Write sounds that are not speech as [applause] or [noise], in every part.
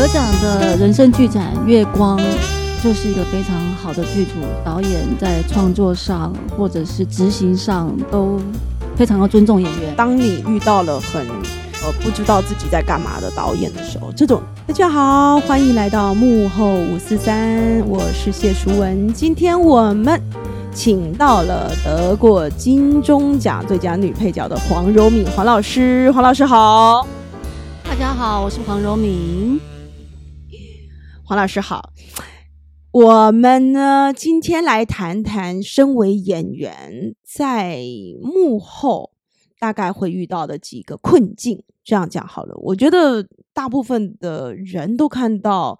得奖的人生剧展《月光》就是一个非常好的剧组，导演在创作上或者是执行上都非常的尊重演员。当你遇到了很呃不知道自己在干嘛的导演的时候，这种大家好，欢迎来到幕后五四三，我是谢淑文。今天我们请到了得过金钟奖最佳女配角的黄柔敏黄老师，黄老师好。大家好，我是黄柔敏。黄老师好，我们呢今天来谈谈身为演员在幕后大概会遇到的几个困境。这样讲好了，我觉得大部分的人都看到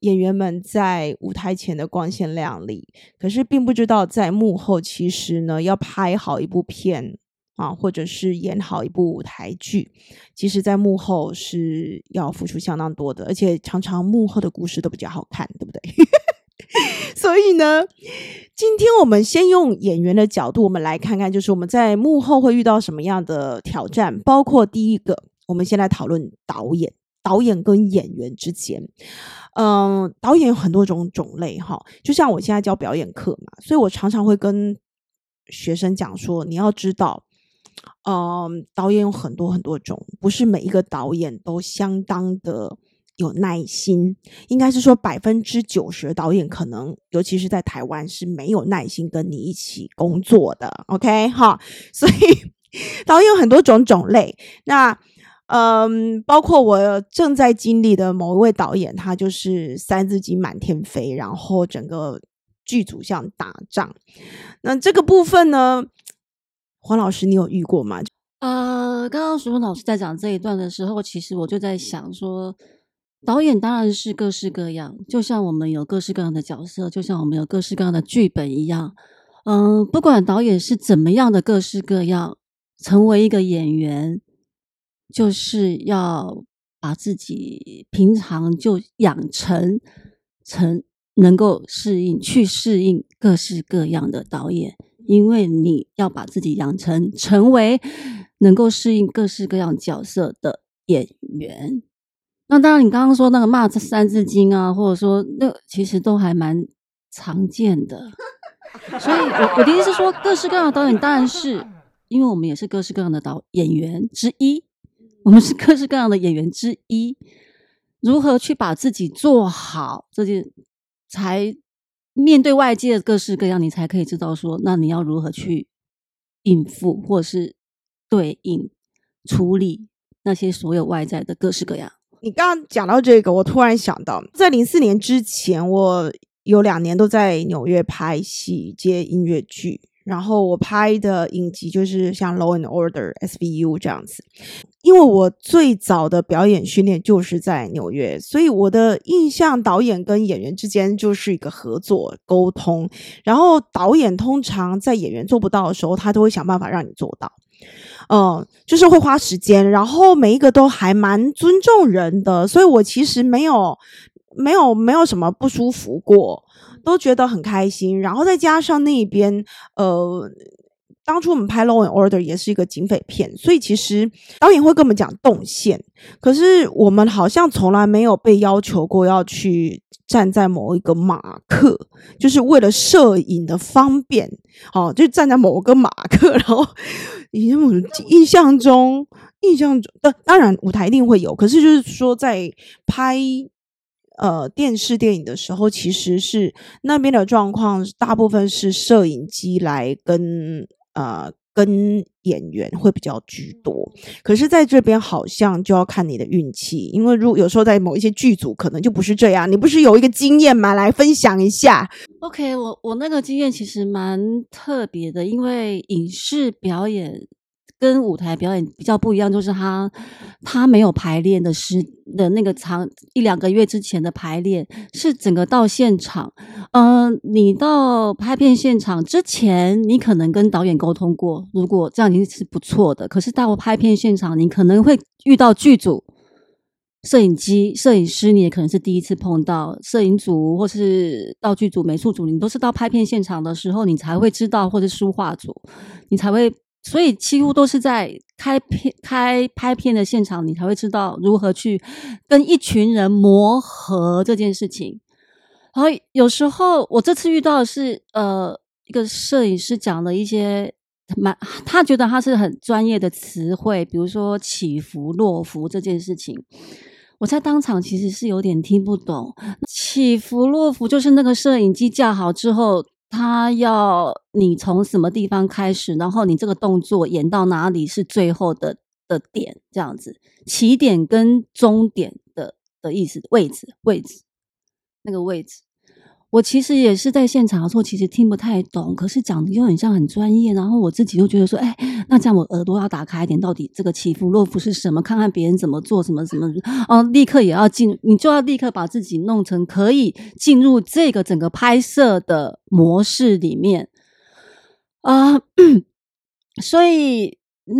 演员们在舞台前的光鲜亮丽，可是并不知道在幕后其实呢要拍好一部片。啊，或者是演好一部舞台剧，其实，在幕后是要付出相当多的，而且常常幕后的故事都比较好看，对不对？[laughs] 所以呢，今天我们先用演员的角度，我们来看看，就是我们在幕后会遇到什么样的挑战。包括第一个，我们先来讨论导演，导演跟演员之间，嗯，导演有很多种种类哈，就像我现在教表演课嘛，所以我常常会跟学生讲说，你要知道。嗯，导演有很多很多种，不是每一个导演都相当的有耐心。应该是说百分之九十的导演，可能尤其是在台湾是没有耐心跟你一起工作的。OK，哈，[laughs] 所以导演有很多种种类。那嗯，包括我正在经历的某一位导演，他就是三字经满天飞，然后整个剧组像打仗。那这个部分呢？黄老师，你有遇过吗？呃，刚刚淑文老师在讲这一段的时候，其实我就在想说，导演当然是各式各样，就像我们有各式各样的角色，就像我们有各式各样的剧本一样。嗯，不管导演是怎么样的各式各样，成为一个演员，就是要把自己平常就养成成能够适应，去适应各式各样的导演。因为你要把自己养成成为能够适应各式各样角色的演员。那当然，你刚刚说那个骂三字经啊，或者说那其实都还蛮常见的。所以，我我的意思是说，各式各样的导演当然是因为我们也是各式各样的导演员之一，我们是各式各样的演员之一。如何去把自己做好这件才？面对外界的各式各样，你才可以知道说，那你要如何去应付，或是对应处理那些所有外在的各式各样。你刚刚讲到这个，我突然想到，在零四年之前，我有两年都在纽约拍戏接音乐剧。然后我拍的影集就是像《Law and Order》SVU 这样子，因为我最早的表演训练就是在纽约，所以我的印象导演跟演员之间就是一个合作沟通。然后导演通常在演员做不到的时候，他都会想办法让你做到，嗯，就是会花时间。然后每一个都还蛮尊重人的，所以我其实没有没有没有什么不舒服过。都觉得很开心，然后再加上那边，呃，当初我们拍《Law and Order》也是一个警匪片，所以其实导演会跟我们讲动线，可是我们好像从来没有被要求过要去站在某一个马克，就是为了摄影的方便，哦，就站在某个马克，然后因为我印象中，印象中，当当然舞台一定会有，可是就是说在拍。呃，电视电影的时候，其实是那边的状况，大部分是摄影机来跟呃跟演员会比较居多。可是在这边好像就要看你的运气，因为如有时候在某一些剧组可能就不是这样。你不是有一个经验吗？来分享一下。OK，我我那个经验其实蛮特别的，因为影视表演。跟舞台表演比较不一样，就是他他没有排练的时的那个长一两个月之前的排练，是整个到现场。嗯，你到拍片现场之前，你可能跟导演沟通过，如果这样已经是不错的。可是到拍片现场，你可能会遇到剧组、摄影机、摄影师，你也可能是第一次碰到摄影组或是道具组、美术组，你都是到拍片现场的时候，你才会知道，或者书画组，你才会。所以几乎都是在开片开拍片的现场，你才会知道如何去跟一群人磨合这件事情。然后有时候我这次遇到的是呃一个摄影师讲了一些蛮，他觉得他是很专业的词汇，比如说起伏落伏这件事情，我在当场其实是有点听不懂。起伏落伏就是那个摄影机架好之后。他要你从什么地方开始，然后你这个动作演到哪里是最后的的点，这样子，起点跟终点的的意思，位置，位置，那个位置。我其实也是在现场的时候，其实听不太懂，可是讲的又很像很专业，然后我自己又觉得说，哎，那这样我耳朵要打开一点，到底这个起伏落伏是什么？看看别人怎么做，什么什么，哦，立刻也要进，你就要立刻把自己弄成可以进入这个整个拍摄的模式里面啊。[clears throat] 所以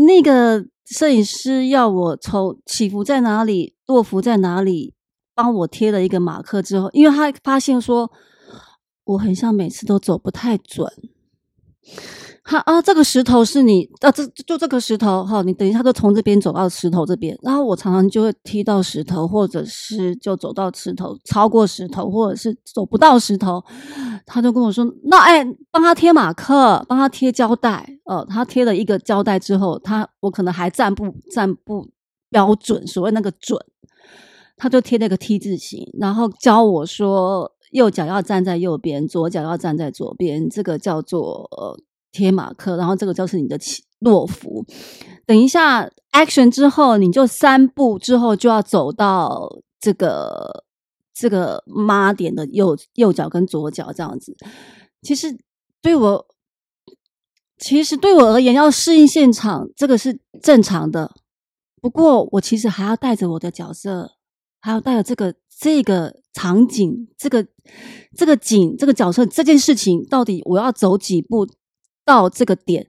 那个摄影师要我从起伏在哪里，落伏在哪里，帮我贴了一个马克之后，因为他发现说。我很像每次都走不太准，哈啊，这个石头是你啊，这就这个石头哈，你等一下就从这边走到石头这边，然后我常常就会踢到石头，或者是就走到石头，超过石头，或者是走不到石头，他就跟我说，那哎，帮他贴马克，帮他贴胶带，呃，他贴了一个胶带之后，他我可能还站不站不标准，所谓那个准，他就贴了个 T 字形，然后教我说。右脚要站在右边，左脚要站在左边，这个叫做贴马克。然后这个就是你的起落伏。等一下，action 之后，你就三步之后就要走到这个这个妈点的右右脚跟左脚这样子。其实对我，其实对我而言，要适应现场，这个是正常的。不过我其实还要带着我的角色，还有带着这个。这个场景，这个这个景，这个角色，这件事情，到底我要走几步到这个点？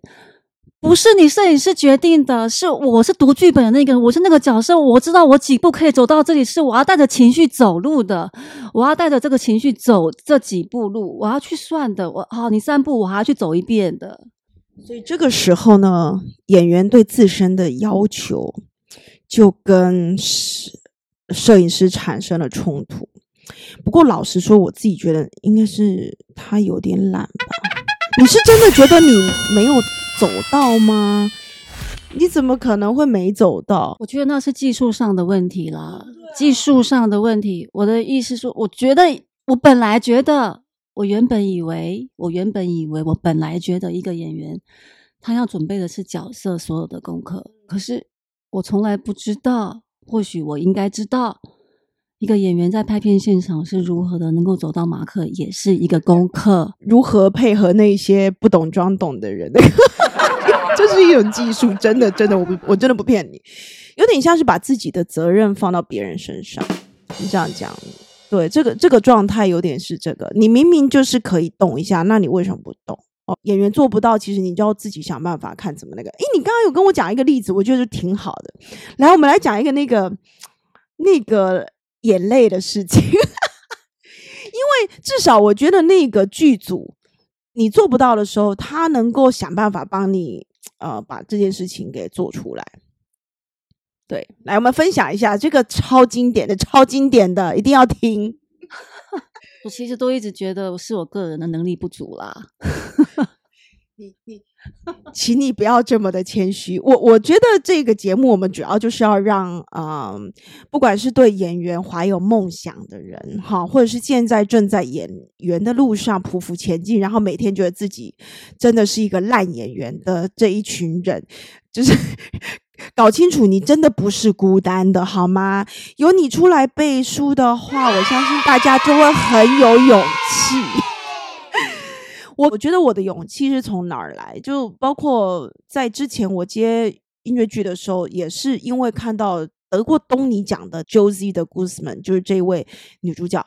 不是你摄影师决定的，是我是读剧本的那个人，我是那个角色，我知道我几步可以走到这里，是我要带着情绪走路的，我要带着这个情绪走这几步路，我要去算的。我好，你三步，我还要去走一遍的。所以这个时候呢，演员对自身的要求就跟是。摄影师产生了冲突，不过老实说，我自己觉得应该是他有点懒吧。你是真的觉得你没有走到吗？你怎么可能会没走到？我觉得那是技术上的问题啦，技术上的问题。我的意思说，我觉得我本来觉得，我原本以为，我原本以为，我本来觉得一个演员他要准备的是角色所有的功课，可是我从来不知道。或许我应该知道，一个演员在拍片现场是如何的能够走到马克，也是一个功课。如何配合那些不懂装懂的人，[laughs] 这是一种技术。真的，真的，我不，我真的不骗你。有点像是把自己的责任放到别人身上。你这样讲，对这个这个状态有点是这个。你明明就是可以动一下，那你为什么不动？哦演员做不到，其实你就要自己想办法看怎么那个。诶，你刚刚有跟我讲一个例子，我觉得挺好的。来，我们来讲一个那个那个眼泪的事情，[laughs] 因为至少我觉得那个剧组你做不到的时候，他能够想办法帮你呃把这件事情给做出来。对，来，我们分享一下这个超经典的、超经典的，一定要听。[laughs] 我其实都一直觉得是我个人的能力不足啦。你你，[laughs] 请你不要这么的谦虚。我我觉得这个节目我们主要就是要让啊，不管是对演员怀有梦想的人哈，或者是现在正在演员的路上匍匐前进，然后每天觉得自己真的是一个烂演员的这一群人，就是。[laughs] 搞清楚，你真的不是孤单的，好吗？有你出来背书的话，我相信大家就会很有勇气。我我觉得我的勇气是从哪儿来？就包括在之前我接音乐剧的时候，也是因为看到得过东尼奖的 Josie 的 Guzman，就是这位女主角。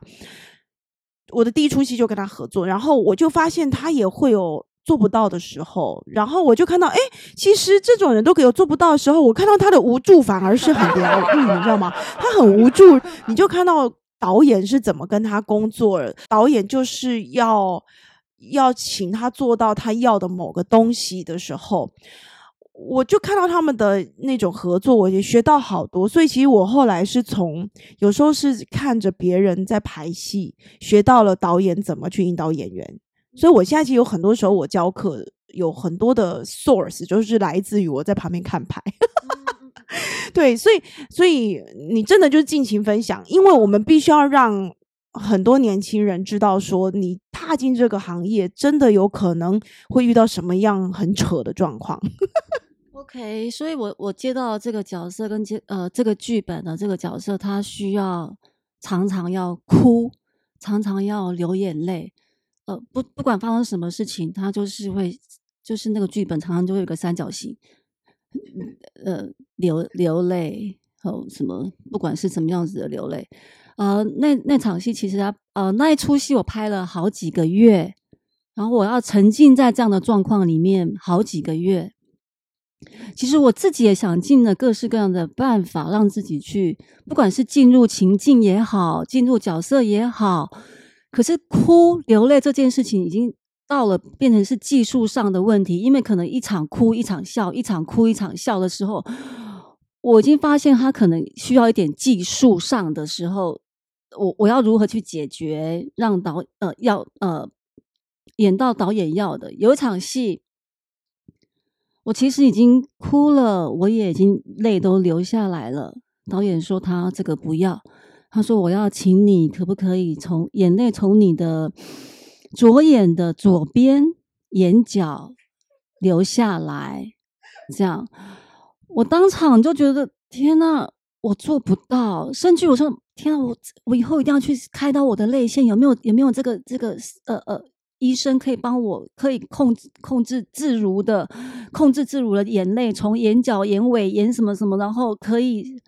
我的第一出戏就跟她合作，然后我就发现她也会有。做不到的时候，然后我就看到，哎，其实这种人都有做不到的时候，我看到他的无助反而是很疗愈，你知道吗？他很无助，你就看到导演是怎么跟他工作，导演就是要要请他做到他要的某个东西的时候，我就看到他们的那种合作，我也学到好多。所以其实我后来是从有时候是看着别人在排戏，学到了导演怎么去引导演员。所以我现在其实有很多时候我教课有很多的 source，就是来自于我在旁边看牌。[laughs] 对，所以所以你真的就是尽情分享，因为我们必须要让很多年轻人知道，说你踏进这个行业，真的有可能会遇到什么样很扯的状况。OK，所以我我接到这个角色跟接呃这个剧本的这个角色，他需要常常要哭，常常要流眼泪，呃不不管发生什么事情，他就是会就是那个剧本常常就会有个三角形，呃流流泪和什么，不管是什么样子的流泪，呃那那场戏其实他呃那一出戏我拍了好几个月，然后我要沉浸在这样的状况里面好几个月。其实我自己也想尽了各式各样的办法，让自己去，不管是进入情境也好，进入角色也好，可是哭流泪这件事情已经到了变成是技术上的问题，因为可能一场哭一场笑，一场哭一场笑的时候，我已经发现他可能需要一点技术上的时候，我我要如何去解决，让导呃要呃演到导演要的，有一场戏。我其实已经哭了，我也已经泪都流下来了。导演说他这个不要，他说我要请你，可不可以从眼泪从你的左眼的左边眼角流下来？这样，我当场就觉得天呐，我做不到。甚至我说天啊，我我以后一定要去开刀我的泪腺，有没有有没有这个这个呃呃？医生可以帮我，可以控制控制自如的控制自如的眼泪，从眼角、眼尾、眼什么什么，然后可以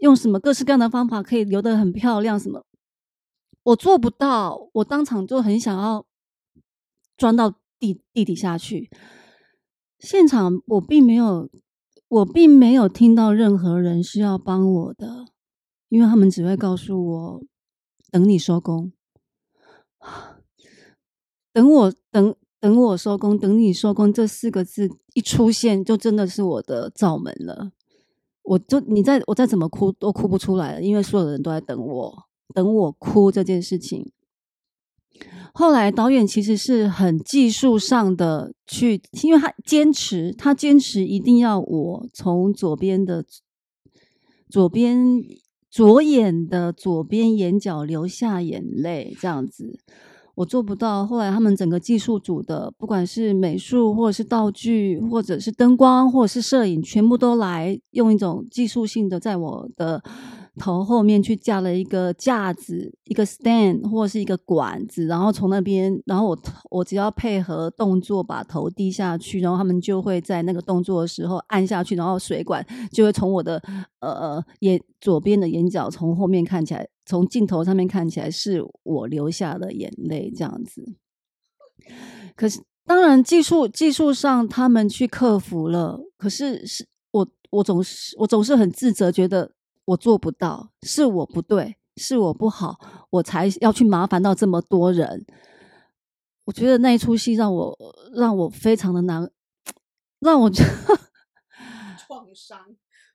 用什么各式各样的方法，可以流得很漂亮。什么我做不到，我当场就很想要钻到地地底下去。现场我并没有，我并没有听到任何人是要帮我的，因为他们只会告诉我等你收工。等我等等我收工，等你收工这四个字一出现，就真的是我的罩门了。我就你再我再怎么哭都哭不出来了，因为所有的人都在等我，等我哭这件事情。后来导演其实是很技术上的去，因为他坚持，他坚持一定要我从左边的左边左眼的左边眼角流下眼泪，这样子。我做不到。后来他们整个技术组的，不管是美术，或者是道具，或者是灯光，或者是摄影，全部都来用一种技术性的，在我的头后面去架了一个架子，一个 stand 或是一个管子，然后从那边，然后我我只要配合动作把头低下去，然后他们就会在那个动作的时候按下去，然后水管就会从我的呃眼左边的眼角从后面看起来。从镜头上面看起来是我流下的眼泪这样子，可是当然技术技术上他们去克服了，可是是我我总是我总是很自责，觉得我做不到，是我不对，是我不好，我才要去麻烦到这么多人。我觉得那一出戏让我让我非常的难，让我 [laughs] 创伤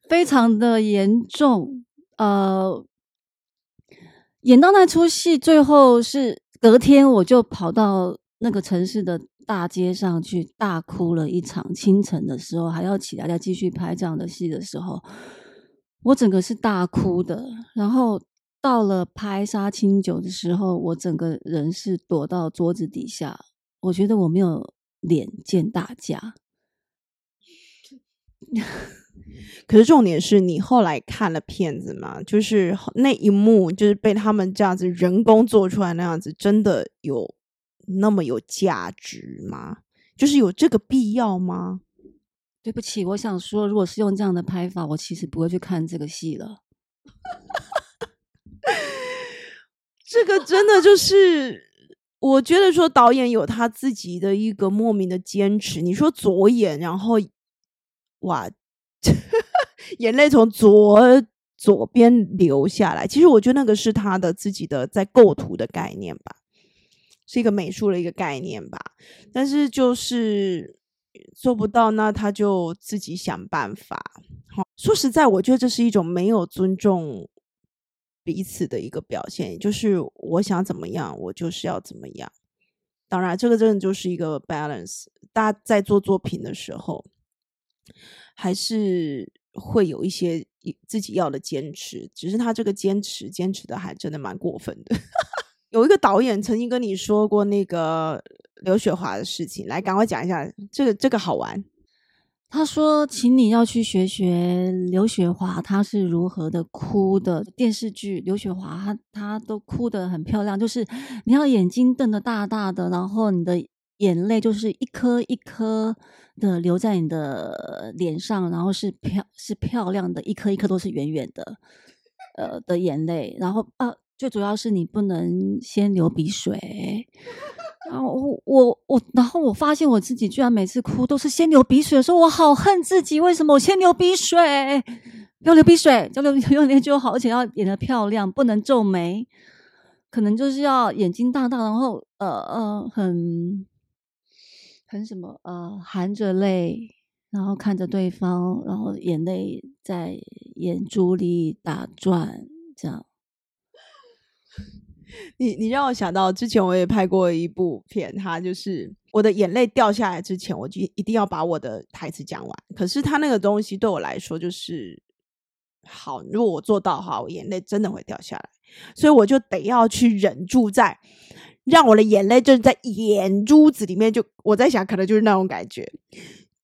非常的严重，呃。演到那出戏，最后是隔天我就跑到那个城市的大街上去大哭了一场。清晨的时候还要起来再继续拍这样的戏的时候，我整个是大哭的。然后到了拍杀青酒的时候，我整个人是躲到桌子底下。我觉得我没有脸见大家。[laughs] 可是重点是你后来看了片子嘛？就是那一幕，就是被他们这样子人工做出来那样子，真的有那么有价值吗？就是有这个必要吗？对不起，我想说，如果是用这样的拍法，我其实不会去看这个戏了。这个真的就是，我觉得说导演有他自己的一个莫名的坚持。你说左眼，然后哇。[laughs] 眼泪从左左边流下来，其实我觉得那个是他的自己的在构图的概念吧，是一个美术的一个概念吧。但是就是做不到，那他就自己想办法。好，说实在，我觉得这是一种没有尊重彼此的一个表现，就是我想怎么样，我就是要怎么样。当然，这个真的就是一个 balance。大家在做作品的时候，还是会有一些自己要的坚持，只是他这个坚持坚持的还真的蛮过分的。[laughs] 有一个导演曾经跟你说过那个刘雪华的事情，来赶快讲一下，这个这个好玩。他说：“请你要去学学刘雪华，她是如何的哭的。电视剧刘雪华，她她都哭得很漂亮，就是你要眼睛瞪得大大的，然后你的眼泪就是一颗一颗的流在你的脸上，然后是漂是漂亮的，一颗一颗都是圆圆的，呃的眼泪。然后啊，最主要是你不能先流鼻水。”然后我我我，然后我发现我自己居然每次哭都是先流鼻水的时候，我好恨自己，为什么我先流鼻水？要流鼻水，就流流眼泪就好，而且要演的漂亮，不能皱眉，可能就是要眼睛大大，然后呃呃，很很什么呃，含着泪，然后看着对方，然后眼泪在眼珠里打转，这样。你你让我想到之前我也拍过一部片，它就是我的眼泪掉下来之前，我就一定要把我的台词讲完。可是他那个东西对我来说就是好，如果我做到哈，我眼泪真的会掉下来，所以我就得要去忍住，在让我的眼泪就是在眼珠子里面，就我在想，可能就是那种感觉。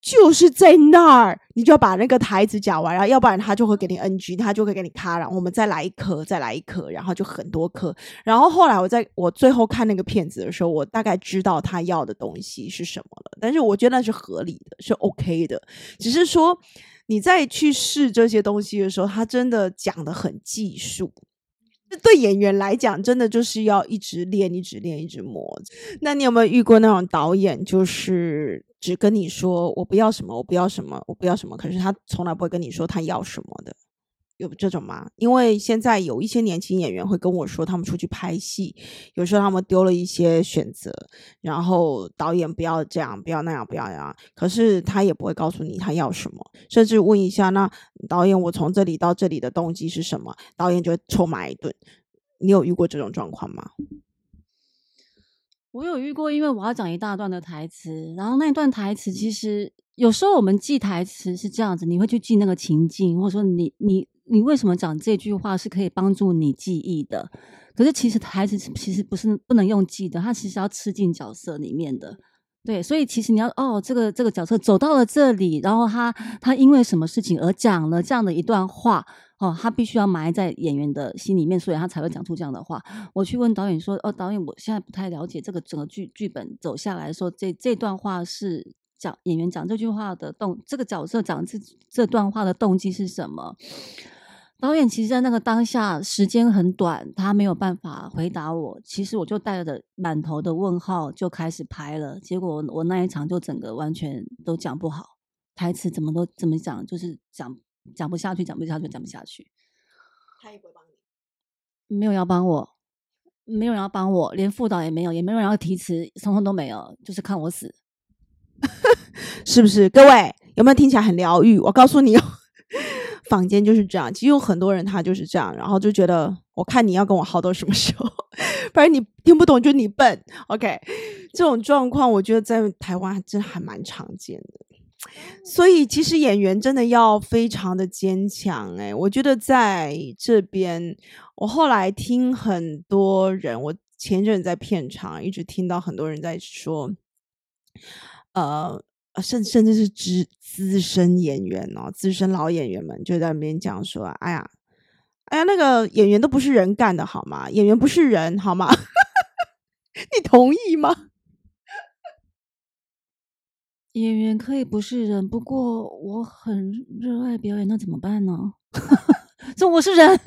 就是在那儿，你就要把那个台词讲完，然后要不然他就会给你 NG，他就会给你卡，然后我们再来一颗，再来一颗，然后就很多颗。然后后来我在我最后看那个片子的时候，我大概知道他要的东西是什么了。但是我觉得那是合理的，是 OK 的。只是说你再去试这些东西的时候，他真的讲的很技术。对演员来讲，真的就是要一直练，一直练，一直磨。那你有没有遇过那种导演，就是只跟你说我不要什么，我不要什么，我不要什么，可是他从来不会跟你说他要什么的？有这种吗？因为现在有一些年轻演员会跟我说，他们出去拍戏，有时候他们丢了一些选择，然后导演不要这样，不要那样，不要那样，可是他也不会告诉你他要什么，甚至问一下，那导演我从这里到这里的动机是什么？导演就臭骂一顿。你有遇过这种状况吗？我有遇过，因为我要讲一大段的台词，然后那一段台词其实有时候我们记台词是这样子，你会去记那个情境，或者说你你。你为什么讲这句话是可以帮助你记忆的？可是其实台词其实不是不能用记的，它其实要吃进角色里面的。对，所以其实你要哦，这个这个角色走到了这里，然后他他因为什么事情而讲了这样的一段话哦，他必须要埋在演员的心里面，所以他才会讲出这样的话。我去问导演说：“哦，导演，我现在不太了解这个整个剧剧本走下来说，这这段话是。”讲演员讲这句话的动，这个角色讲这这段话的动机是什么？导演其实，在那个当下时间很短，他没有办法回答我。其实我就带着满头的问号就开始拍了，结果我那一场就整个完全都讲不好，台词怎么都怎么讲，就是讲讲不下去，讲不下去，讲不下去。他也不会帮你，没有要帮我，没有人要帮我，连副导也没有，也没有人要提词，通通都没有，就是看我死。[laughs] 是不是？各位有没有听起来很疗愈？我告诉你哦，[laughs] 坊间就是这样。其实有很多人他就是这样，然后就觉得我看你要跟我耗到什么时候，[laughs] 反正你听不懂就你笨。OK，这种状况我觉得在台湾真还蛮常见的。所以其实演员真的要非常的坚强。哎，我觉得在这边，我后来听很多人，我前阵在片场一直听到很多人在说。呃，甚甚至是资资深演员哦，资深老演员们就在那边讲说：“哎呀，哎呀，那个演员都不是人干的，好吗？演员不是人，好吗？[laughs] 你同意吗？演员可以不是人，不过我很热爱表演，那怎么办呢？[laughs] 这我是人。[laughs] ”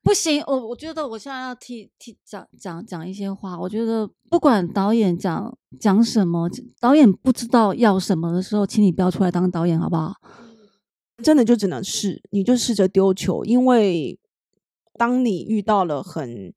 不行，我我觉得我现在要替替讲讲讲一些话。我觉得不管导演讲讲什么，导演不知道要什么的时候，请你不要出来当导演，好不好？真的就只能试，你就试着丢球，因为当你遇到了很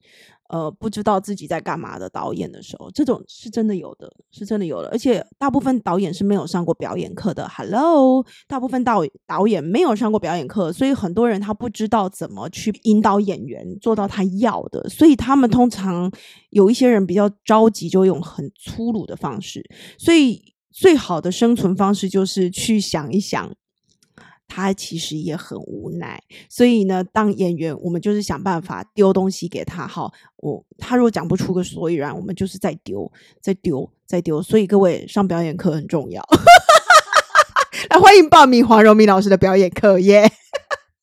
呃，不知道自己在干嘛的导演的时候，这种是真的有的，是真的有的。而且大部分导演是没有上过表演课的。Hello，大部分导导演没有上过表演课，所以很多人他不知道怎么去引导演员做到他要的，所以他们通常有一些人比较着急，就用很粗鲁的方式。所以最好的生存方式就是去想一想。他其实也很无奈，所以呢，当演员，我们就是想办法丢东西给他。好，我他如果讲不出个所以然，我们就是再丢，再丢，再丢。所以各位上表演课很重要。[laughs] 来，欢迎报名黄荣明老师的表演课耶！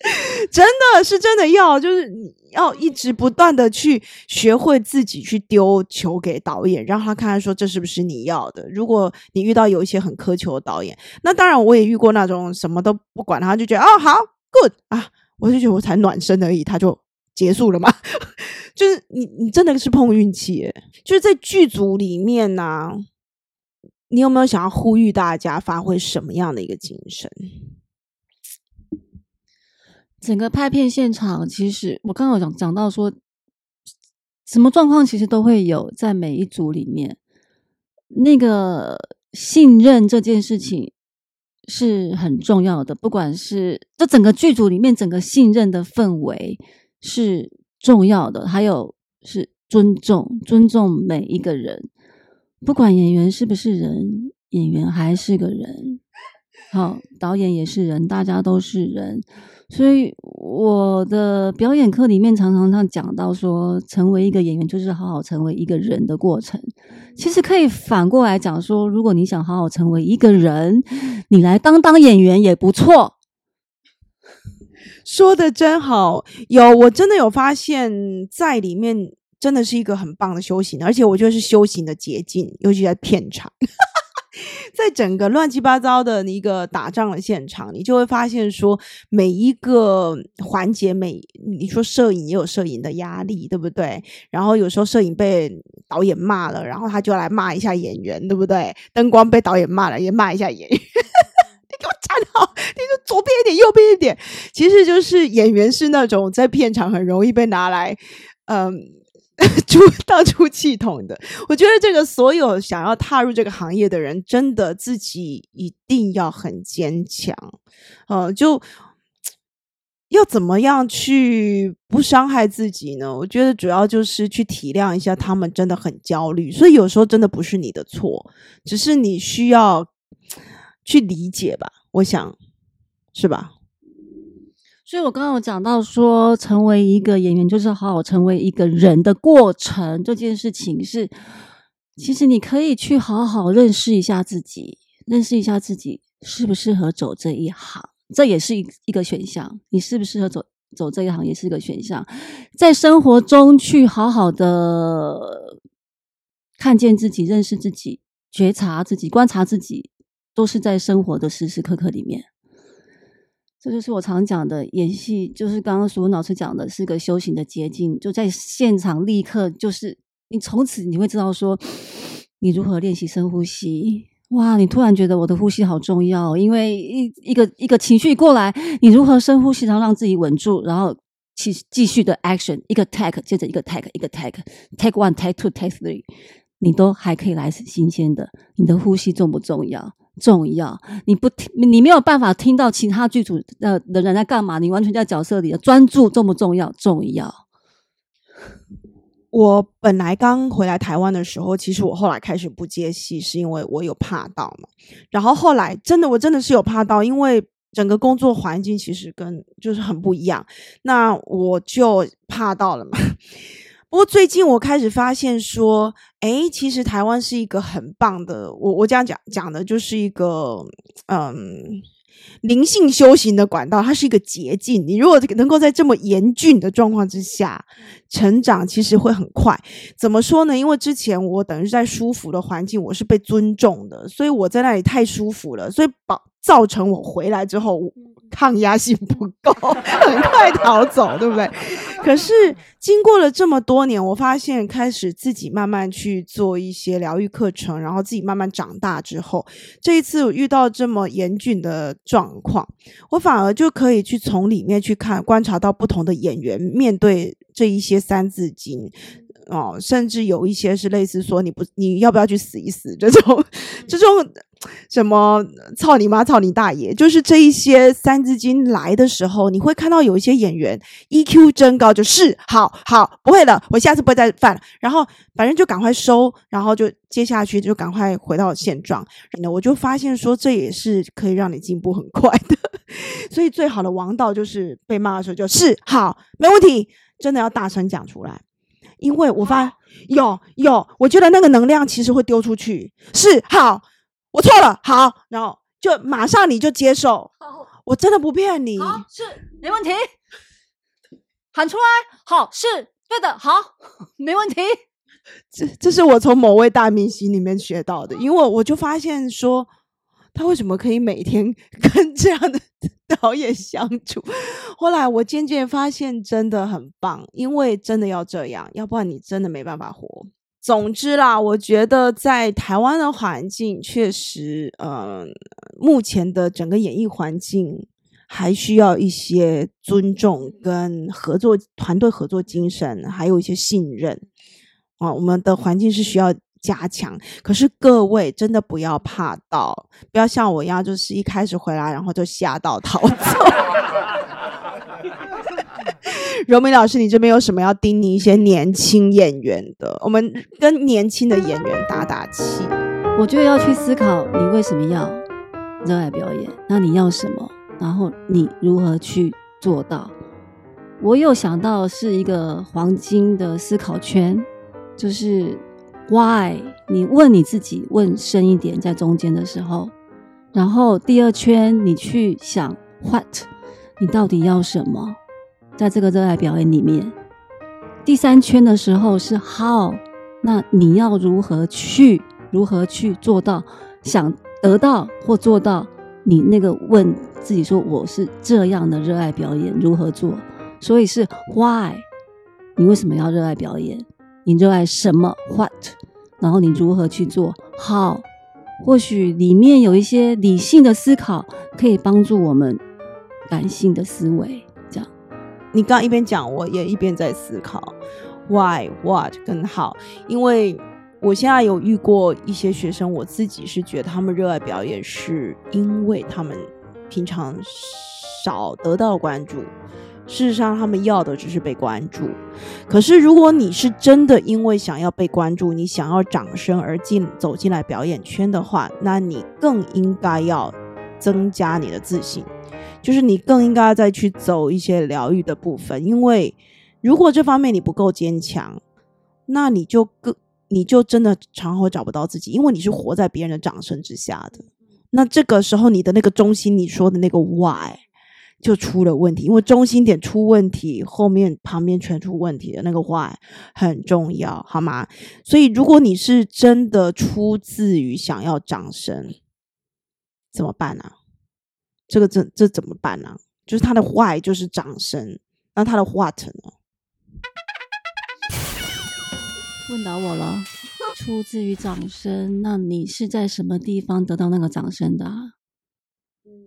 [laughs] 真的是真的要，就是你要一直不断的去学会自己去丢球给导演，让他看看说这是不是你要的。如果你遇到有一些很苛求的导演，那当然我也遇过那种什么都不管他，就觉得哦好 good 啊，我就觉得我才暖身而已，他就结束了嘛。就是你你真的是碰运气，就是在剧组里面呢，你有没有想要呼吁大家发挥什么样的一个精神？整个拍片现场，其实我刚刚讲讲到说，什么状况其实都会有在每一组里面。那个信任这件事情是很重要的，不管是这整个剧组里面整个信任的氛围是重要的，还有是尊重，尊重每一个人，不管演员是不是人，演员还是个人，好，导演也是人，大家都是人。所以我的表演课里面常常常讲到说，成为一个演员就是好好成为一个人的过程。其实可以反过来讲说，如果你想好好成为一个人，你来当当演员也不错。说的真好，有我真的有发现，在里面真的是一个很棒的修行，而且我觉得是修行的捷径，尤其在片场。[laughs] 在整个乱七八糟的一个打仗的现场，你就会发现说，每一个环节，每你说摄影也有摄影的压力，对不对？然后有时候摄影被导演骂了，然后他就来骂一下演员，对不对？灯光被导演骂了，也骂一下演员。[laughs] 你给我站好，你就左边一点，右边一点。其实就是演员是那种在片场很容易被拿来，嗯。[laughs] 出到出气筒的，我觉得这个所有想要踏入这个行业的人，真的自己一定要很坚强，呃，就要怎么样去不伤害自己呢？我觉得主要就是去体谅一下他们真的很焦虑，所以有时候真的不是你的错，只是你需要去理解吧，我想是吧？所以，我刚刚有讲到说，成为一个演员就是好好成为一个人的过程。这件事情是，其实你可以去好好认识一下自己，认识一下自己适不适合走这一行，这也是一一个选项。你适不适合走走这一行，也是一个选项。在生活中去好好的看见自己、认识自己、觉察自己、观察自己，都是在生活的时时刻刻里面。这就是我常讲的演戏，就是刚刚苏文老师讲的是个修行的捷径，就在现场立刻就是你从此你会知道说你如何练习深呼吸。哇，你突然觉得我的呼吸好重要，因为一一个一个情绪过来，你如何深呼吸，然后让自己稳住，然后继继续的 action，一个 take 接着一个 take，一个 take，take one，take two，take three，你都还可以来新鲜的。你的呼吸重不重要？重要，你不听，你没有办法听到其他剧组的的人在干嘛，你完全在角色里的专注重不重要？重要。我本来刚回来台湾的时候，其实我后来开始不接戏，是因为我有怕到嘛。然后后来真的，我真的是有怕到，因为整个工作环境其实跟就是很不一样，那我就怕到了嘛。不过最近我开始发现说，哎，其实台湾是一个很棒的，我我这样讲讲的就是一个，嗯，灵性修行的管道，它是一个捷径。你如果能够在这么严峻的状况之下成长，其实会很快。怎么说呢？因为之前我等于是在舒服的环境，我是被尊重的，所以我在那里太舒服了，所以保造成我回来之后。抗压性不够，[laughs] 很快逃走，对不对？可是经过了这么多年，我发现开始自己慢慢去做一些疗愈课程，然后自己慢慢长大之后，这一次遇到这么严峻的状况，我反而就可以去从里面去看，观察到不同的演员面对这一些三字经。哦，甚至有一些是类似说你不你要不要去死一死这种 [laughs] 这种什么操你妈操你大爷，就是这一些三字经来的时候，你会看到有一些演员 EQ 真高，就是好好不会了，我下次不会再犯了，然后反正就赶快收，然后就接下去就赶快回到现状。那我就发现说这也是可以让你进步很快的，[laughs] 所以最好的王道就是被骂的时候就是好没问题，真的要大声讲出来。因为我发有有，我觉得那个能量其实会丢出去。是好，我错了，好，然后就马上你就接受。我真的不骗你。好，是没问题。喊出来，好，是对的，好，没问题。这这是我从某位大明星里面学到的，因为我就发现说，他为什么可以每天 [laughs] 跟这样的。[laughs] 导演相处，后来我渐渐发现真的很棒，因为真的要这样，要不然你真的没办法活。总之啦，我觉得在台湾的环境确实，呃，目前的整个演艺环境还需要一些尊重跟合作、团队合作精神，还有一些信任啊。我们的环境是需要。加强，可是各位真的不要怕到，不要像我一样，就是一开始回来然后就吓到逃走。[laughs] 柔美老师，你这边有什么要叮咛一些年轻演员的？我们跟年轻的演员打打气。我觉得要去思考，你为什么要热爱表演？那你要什么？然后你如何去做到？我有想到是一个黄金的思考圈，就是。Why？你问你自己，问深一点，在中间的时候，然后第二圈你去想 What？你到底要什么？在这个热爱表演里面，第三圈的时候是 How？那你要如何去，如何去做到想得到或做到？你那个问自己说，我是这样的热爱表演，如何做？所以是 Why？你为什么要热爱表演？你热爱什么？What？然后你如何去做？好，或许里面有一些理性的思考，可以帮助我们感性的思维。这样，你刚一边讲，我也一边在思考，Why What 更好？因为我现在有遇过一些学生，我自己是觉得他们热爱表演，是因为他们平常少得到关注。事实上，他们要的只是被关注。可是，如果你是真的因为想要被关注，你想要掌声而进走进来表演圈的话，那你更应该要增加你的自信，就是你更应该再去走一些疗愈的部分。因为如果这方面你不够坚强，那你就更你就真的常常会找不到自己，因为你是活在别人的掌声之下的。那这个时候，你的那个中心，你说的那个 why。就出了问题，因为中心点出问题，后面旁边全出问题的那个话很重要，好吗？所以如果你是真的出自于想要掌声，怎么办呢？这个这这怎么办呢？就是他的坏就是掌声，那他的 what 呢？问到我了，出自于掌声，那你是在什么地方得到那个掌声的？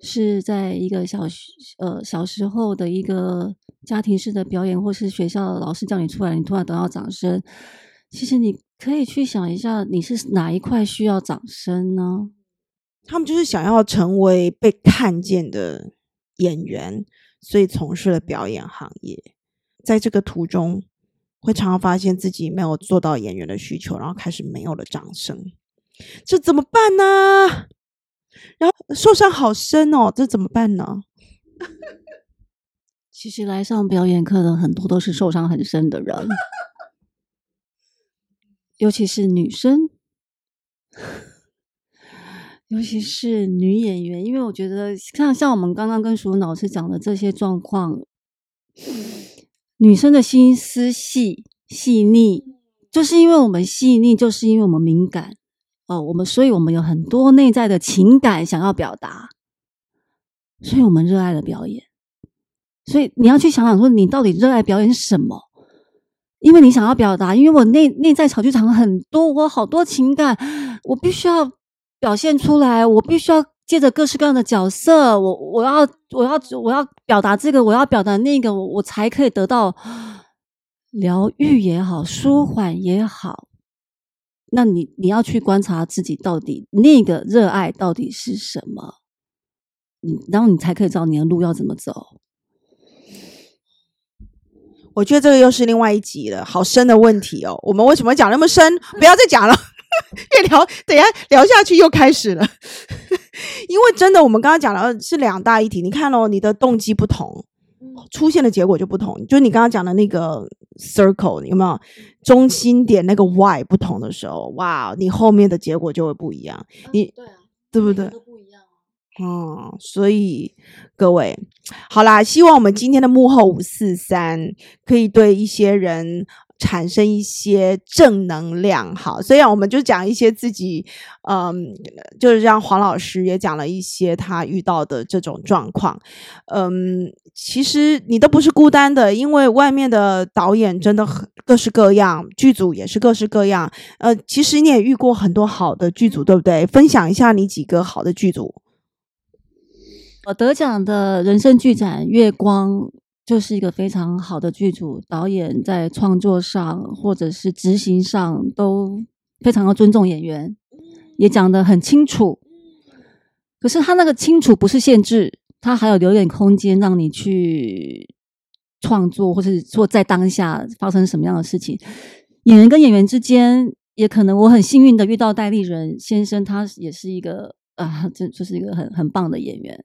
是在一个小呃小时候的一个家庭式的表演，或是学校老师叫你出来，你突然得到掌声。其实你可以去想一下，你是哪一块需要掌声呢？他们就是想要成为被看见的演员，所以从事了表演行业。在这个途中，会常常发现自己没有做到演员的需求，然后开始没有了掌声，这怎么办呢？然后受伤好深哦，这怎么办呢？其实来上表演课的很多都是受伤很深的人，尤其是女生，尤其是女演员。因为我觉得像像我们刚刚跟淑老师讲的这些状况，女生的心思细细腻，就是因为我们细腻，就是因为我们敏感。哦，我们所以，我们有很多内在的情感想要表达，所以我们热爱了表演。所以你要去想想，说你到底热爱表演什么？因为你想要表达，因为我内内在小剧场很多，我好多情感，我必须要表现出来，我必须要借着各式各样的角色，我我要我要我要表达这个，我要表达那个，我才可以得到疗愈也好，舒缓也好，那你你要去观察自己到底那个热爱到底是什么，你然后你才可以知道你的路要怎么走。我觉得这个又是另外一集了，好深的问题哦。我们为什么讲那么深？不要再讲了，[laughs] 越聊等下聊下去又开始了。[laughs] 因为真的，我们刚刚讲了是两大议题。你看哦，你的动机不同，出现的结果就不同。就你刚刚讲的那个 circle，有没有中心点那个 y 不同的时候，哇，你后面的结果就会不一样。你对啊，对不对？都不一样。哦，所以各位，好啦，希望我们今天的幕后五四三可以对一些人产生一些正能量。好，所以我们就讲一些自己，嗯，就是让黄老师也讲了一些他遇到的这种状况。嗯，其实你都不是孤单的，因为外面的导演真的很各式各样，剧组也是各式各样。呃，其实你也遇过很多好的剧组，对不对？分享一下你几个好的剧组。我得奖的人生剧展《月光》就是一个非常好的剧组，导演在创作上或者是执行上都非常的尊重演员，也讲得很清楚。可是他那个清楚不是限制，他还有留点空间让你去创作，或是说在当下发生什么样的事情。演员跟演员之间，也可能我很幸运的遇到戴立人先生，他也是一个啊，这就是一个很很棒的演员。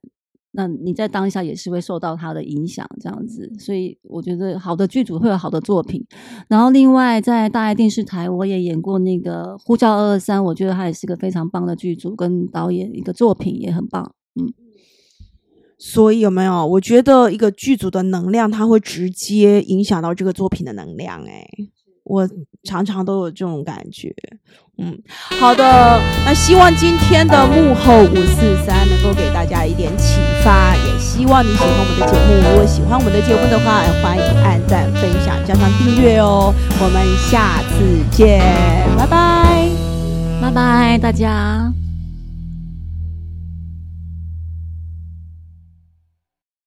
那你在当下也是会受到他的影响，这样子，所以我觉得好的剧组会有好的作品。然后另外在大爱电视台，我也演过那个《呼叫二二三》，我觉得他也是个非常棒的剧组跟导演，一个作品也很棒。嗯，所以有没有？我觉得一个剧组的能量，它会直接影响到这个作品的能量。哎，我常常都有这种感觉。嗯，好的，那希望今天的幕后五四三能够给大家一点启发，也希望你喜欢我们的节目。如果喜欢我们的节目的话，欢迎按赞、分享、加上订阅哦。我们下次见，拜拜，拜拜，大家。